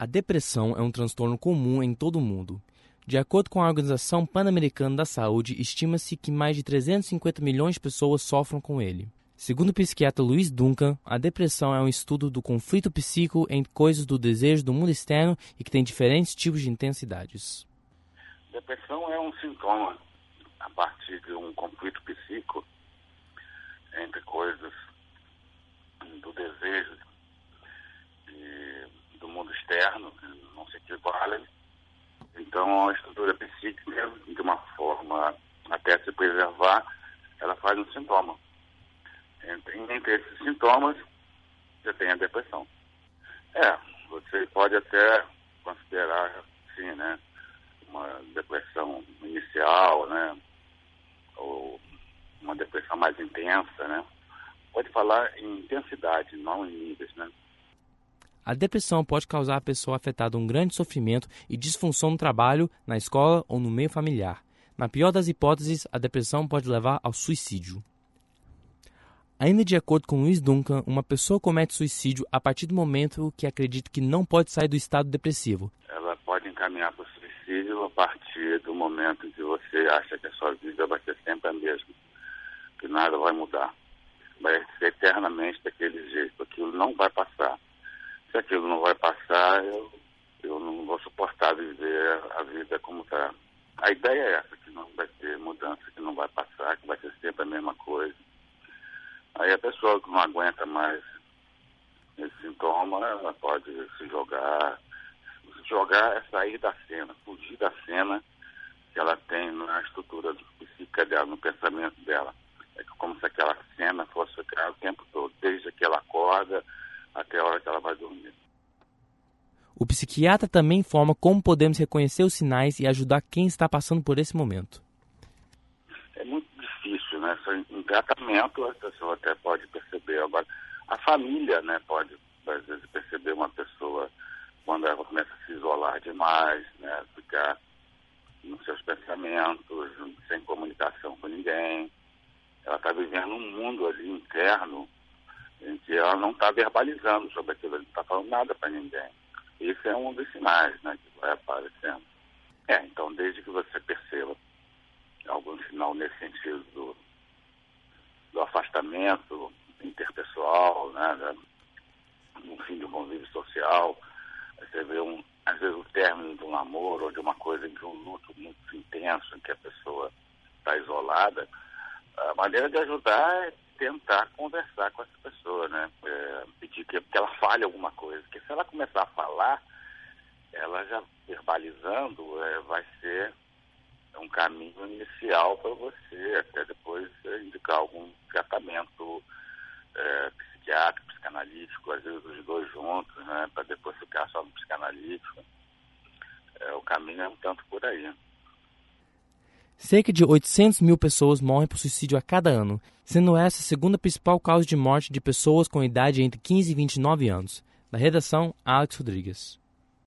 A depressão é um transtorno comum em todo o mundo. De acordo com a Organização Pan-Americana da Saúde, estima-se que mais de 350 milhões de pessoas sofram com ele. Segundo o psiquiatra Luiz Duncan, a depressão é um estudo do conflito psíquico entre coisas do desejo do mundo externo e que tem diferentes tipos de intensidades. Depressão é um sintoma a partir de um conflito psíquico entre coisas do desejo e do mundo externo, que não se equivalem. Então, a estrutura psíquica, de uma forma até se preservar, ela faz um sintoma. Entre, entre esses sintomas, você tem a depressão. É, você pode até considerar, sim, né, uma depressão inicial, né, ou uma depressão mais intensa, né? Pode falar em intensidade, não em níveis, né? A depressão pode causar à pessoa afetada um grande sofrimento e disfunção no trabalho, na escola ou no meio familiar. Na pior das hipóteses, a depressão pode levar ao suicídio. Ainda de acordo com Luiz Duncan, uma pessoa comete suicídio a partir do momento que acredita que não pode sair do estado depressivo. Ela pode encaminhar para o suicídio a partir do momento que você acha que a sua vida vai ser sempre a mesma, que nada vai mudar. Vai ser eternamente daquele jeito, aquilo não vai passar. Se aquilo não vai passar, eu, eu não vou suportar viver a vida como está. A ideia é essa, que não vai ter mudança, que não vai passar, que vai ser sempre a mesma coisa Aí a pessoa que não aguenta mais esse sintoma, ela pode se jogar. Se jogar é sair da cena, fugir da cena que ela tem na estrutura psíquica dela, no pensamento dela. É como se aquela cena fosse ficar o tempo todo, desde que ela acorda até a hora que ela vai dormir. O psiquiatra também informa como podemos reconhecer os sinais e ajudar quem está passando por esse momento né? Em tratamento, a pessoa até pode perceber. Agora, a família, né, pode, às vezes, perceber uma pessoa quando ela começa a se isolar demais, né? Ficar nos seus pensamentos, sem comunicação com ninguém. Ela está vivendo um mundo ali interno que ela não está verbalizando sobre aquilo, não está falando nada para ninguém. Isso é um dos sinais né, que vai aparecendo. É, então, desde que você perceba algum sinal nesse sentido do, do afastamento interpessoal, né, no fim do convívio social. Você vê, um, às vezes, o término de um namoro ou de uma coisa em que um luto muito intenso, em que a pessoa está isolada. A maneira de ajudar é tentar conversar com essa pessoa, né? É, pedir que, que ela fale alguma coisa. Porque se ela começar a falar, ela já verbalizando, é, vai ser um caminho inicial para você, até depois indicar algum tratamento é, psiquiátrico, psicanalítico, às vezes os dois juntos, né, para depois ficar só no psicanalítico. É, o caminho é um tanto por aí. Cerca de 800 mil pessoas morrem por suicídio a cada ano, sendo essa a segunda principal causa de morte de pessoas com idade entre 15 e 29 anos. Da redação, Alex Rodrigues.